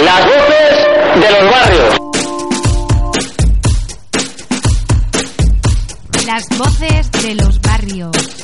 Las voces de los barrios. Las voces de los barrios.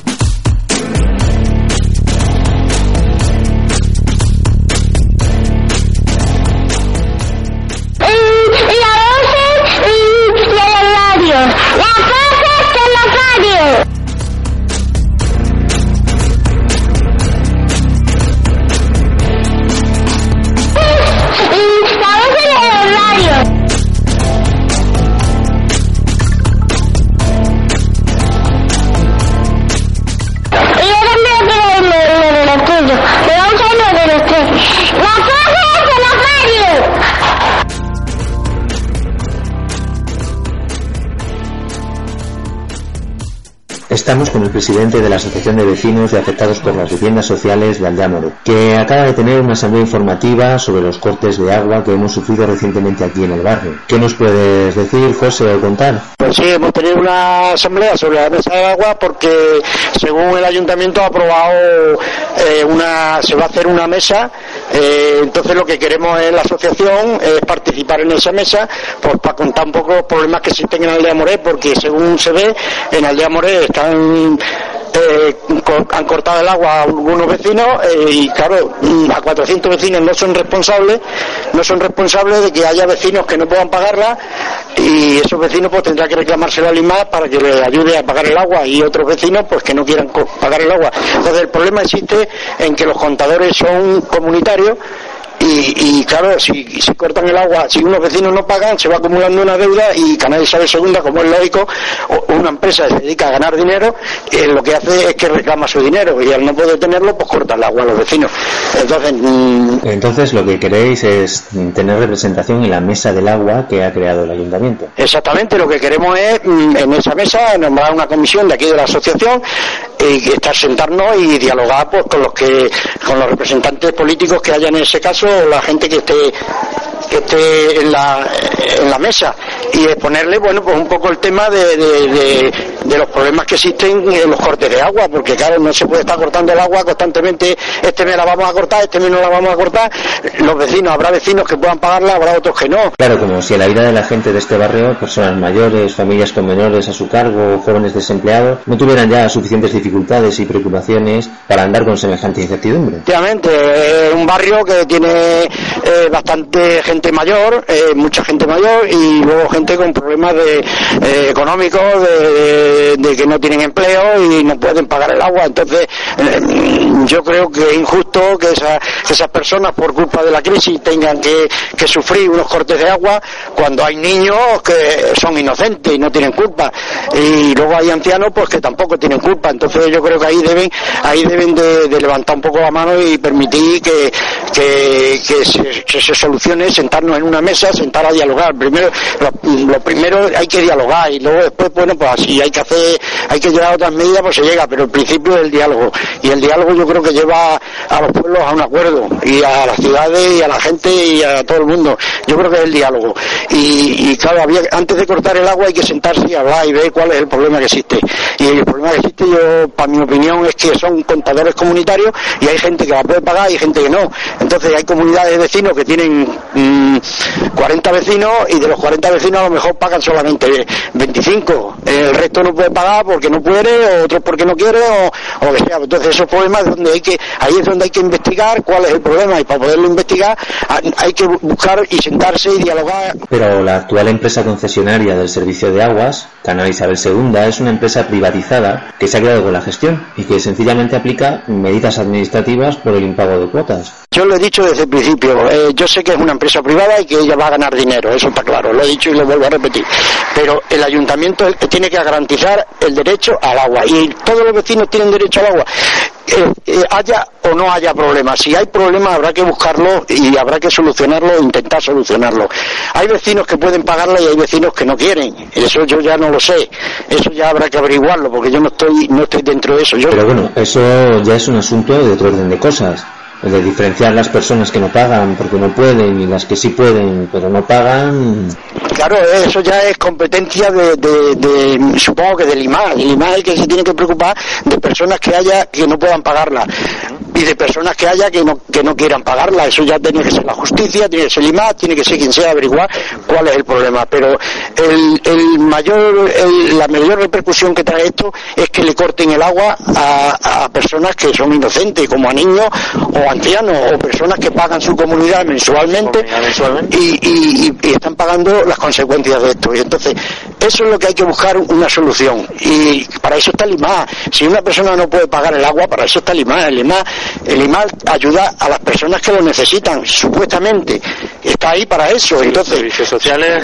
Estamos con el presidente de la Asociación de Vecinos de Afectados por las Viviendas Sociales de Aldeamore, que acaba de tener una asamblea informativa sobre los cortes de agua que hemos sufrido recientemente aquí en el barrio. ¿Qué nos puedes decir, José, o contar? Pues sí, hemos tenido una asamblea sobre la mesa del agua porque, según el ayuntamiento, ha aprobado eh, una, se va a hacer una mesa. Eh, entonces, lo que queremos en la asociación es participar en esa mesa, pues para contar un poco los problemas que existen en Aldea Moré, porque según se ve, en Aldea Moré están eh, han cortado el agua a algunos vecinos eh, y claro, mm, a 400 vecinos no son responsables, no son responsables de que haya vecinos que no puedan pagarla y esos vecinos pues tendrán que reclamárselo al IMAD para que les ayude a pagar el agua y otros vecinos pues que no quieran pagar el agua. Entonces el problema existe en que los contadores son comunitarios y, claro, si, si, cortan el agua, si unos vecinos no pagan, se va acumulando una deuda y Canal sabe Segunda, como es lógico, una empresa se dedica a ganar dinero, eh, lo que hace es que reclama su dinero y al no poder tenerlo, pues corta el agua a los vecinos. Entonces, mm, Entonces lo que queréis es tener representación en la mesa del agua que ha creado el ayuntamiento. Exactamente, lo que queremos es mm, en esa mesa nombrar una comisión de aquí de la asociación y estar sentarnos y dialogar pues, con los que con los representantes políticos que haya en ese caso la gente que esté que esté en la, en la mesa. Y exponerle bueno pues un poco el tema de, los problemas que existen en los cortes de agua porque claro no se puede estar cortando el agua constantemente este mes la vamos a cortar este mes no la vamos a cortar los vecinos habrá vecinos que puedan pagarla habrá otros que no. Claro como si la ira de la gente de este barrio personas mayores familias con menores a su cargo jóvenes desempleados no tuvieran ya suficientes dificultades y preocupaciones para andar con semejante incertidumbre. Efectivamente es un barrio que tiene eh, bastante gente mayor eh, mucha gente mayor y luego gente con problemas de, eh, económicos, de, que no tienen empleo y no pueden pagar el agua. Entonces, eh, yo creo que es injusto que, esas personas, por culpa de la crisis, tengan que, sufrir unos cortes de agua cuando hay niños que son inocentes y no tienen culpa. Y luego hay ancianos pues que tampoco tienen culpa. Entonces, yo creo que ahí deben, ahí deben de, levantar un poco la mano y permitir que, que, se, solucione, sentarnos en una mesa, sentar a dialogar. Primero, lo primero hay que dialogar y luego después, bueno, pues así hay que hacer, hay que llevar otras medidas, pues se llega, pero el principio es el diálogo. Y el diálogo yo creo que lleva a los pueblos a un acuerdo, y a las ciudades, y a la gente, y a todo el mundo. Yo creo que es el diálogo. Y, claro, había, antes de cortar el agua hay que sentarse y hablar y ver cuál es el problema que existe. Y el problema que existe, yo, para mi opinión, es que son contadores comunitarios y hay gente que la puede pagar y gente que no. Entonces hay comunidades de vecinos que tienen 40 mm, vecinos y de los 40 vecinos a lo mejor pagan solamente 25, el resto no puede pagar porque no puede, o otros porque no quiere, o, lo que sea. Entonces esos problemas donde hay que, ahí es donde hay que investigar cuál es el problema y para poderlo investigar hay que buscar y sentarse y dialogar. Pero la actual empresa concesionaria del servicio de aguas, Canal Isabel II, es una empresa privatizada que se ha quedado con la gestión y que sencillamente aplica medidas administrativas por el impago de cuotas. Yo lo he dicho desde el principio, eh, yo sé que es una empresa privada y que ella va a ganar dinero, eso está claro, lo he dicho y lo vuelvo a repetir. Pero el ayuntamiento tiene que garantizar el derecho al agua y todos los vecinos tienen derecho al agua. Eh, eh, haya o no haya problemas. Si hay problemas habrá que buscarlo y habrá que solucionarlo e intentar solucionarlo. Hay vecinos que pueden pagarlo y hay vecinos que no quieren. Eso yo ya no lo sé. Eso ya habrá que averiguarlo porque yo no estoy no estoy dentro de eso. Yo... Pero bueno, eso ya es un asunto de otro orden de cosas de diferenciar las personas que no pagan porque no pueden y las que sí pueden pero no pagan. Claro, eso ya es competencia de, supongo que del IMAD. El IMAD es que se tiene que preocupar de personas que haya que no puedan pagarla y de personas que haya que no, que no quieran pagarla. Eso ya tiene que ser la justicia, tiene que ser el tiene que ser quien sea averiguar cuál es el problema. Pero el, el mayor, la mayor repercusión que trae esto es que le corten el agua a, a personas que son inocentes, como a niños o ancianos o personas que pagan su comunidad mensualmente, Y, y, y, están pagando las consecuencias de esto. Y entonces, eso es lo que hay que buscar una solución. Y para eso está el IMA. Si una persona no puede pagar el agua, para eso está el IMA. El IMA, el IMA ayuda a las personas que lo necesitan, supuestamente. Está ahí para eso. entonces, servicios sociales,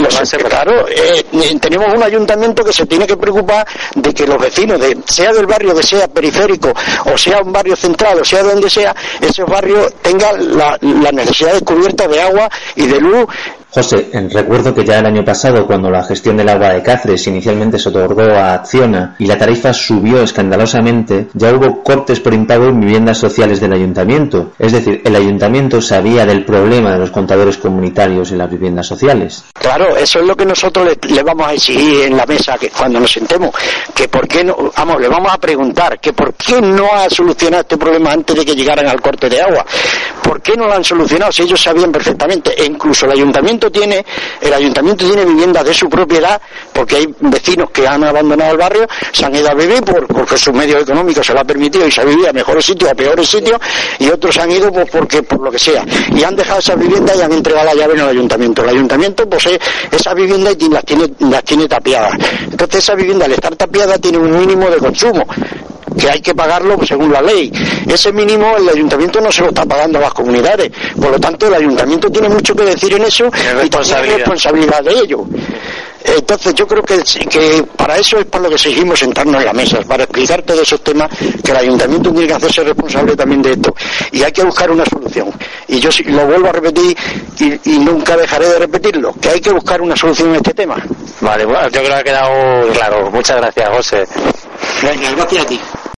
claro, eh, tenemos un ayuntamiento que se tiene que preocupar de que los vecinos, de, sea del barrio que sea periférico, o sea un barrio central, o sea donde sea, esos barrios tengan la, las necesidades cubiertas de agua y de luz José, recuerdo que ya el año pasado, cuando la gestión del agua de Cáceres inicialmente se otorgó a Acciona y la tarifa subió escandalosamente, ya hubo cortes por impago en viviendas sociales del ayuntamiento. Es decir, el ayuntamiento sabía del problema de los contadores comunitarios en las viviendas sociales. Claro, eso es lo que nosotros le, vamos a exigir en la mesa que cuando nos sentemos, que por qué no, vamos, le vamos a preguntar que por qué no ha solucionado este problema antes de que llegaran al corte de agua. ¿Por qué no lo han solucionado si ellos sabían perfectamente? E incluso el ayuntamiento tiene, el ayuntamiento tiene viviendas de su propiedad, porque hay vecinos que han abandonado el barrio, se han ido a vivir por, porque sus medios económicos se lo ha permitido y se ha vivido a mejores sitios, a peores sitios, y otros han ido pues, porque, por lo que sea. Y han dejado esas viviendas y han entregado la llave en el ayuntamiento. El ayuntamiento posee esas viviendas y las tiene, las tiene tapiadas. Entonces esa vivienda al estar tapiada tiene un mínimo de consumo que hay que pagarlo según la ley. Ese mínimo el ayuntamiento no se lo está pagando a las comunidades. Por lo tanto, el ayuntamiento tiene mucho que decir en eso y tiene responsabilidad de ello. Entonces yo creo que, que para eso es para lo que seguimos sentarnos en la mesa, para explicar todos esos temas que el ayuntamiento tiene que hacerse responsable también de esto. Y hay que buscar una solución. Y yo lo vuelvo a repetir y, nunca dejaré de repetirlo, que hay que buscar una solución en este tema. Vale, bueno, yo creo que ha quedado claro. Muchas gracias, José. Venga, gracias a ti.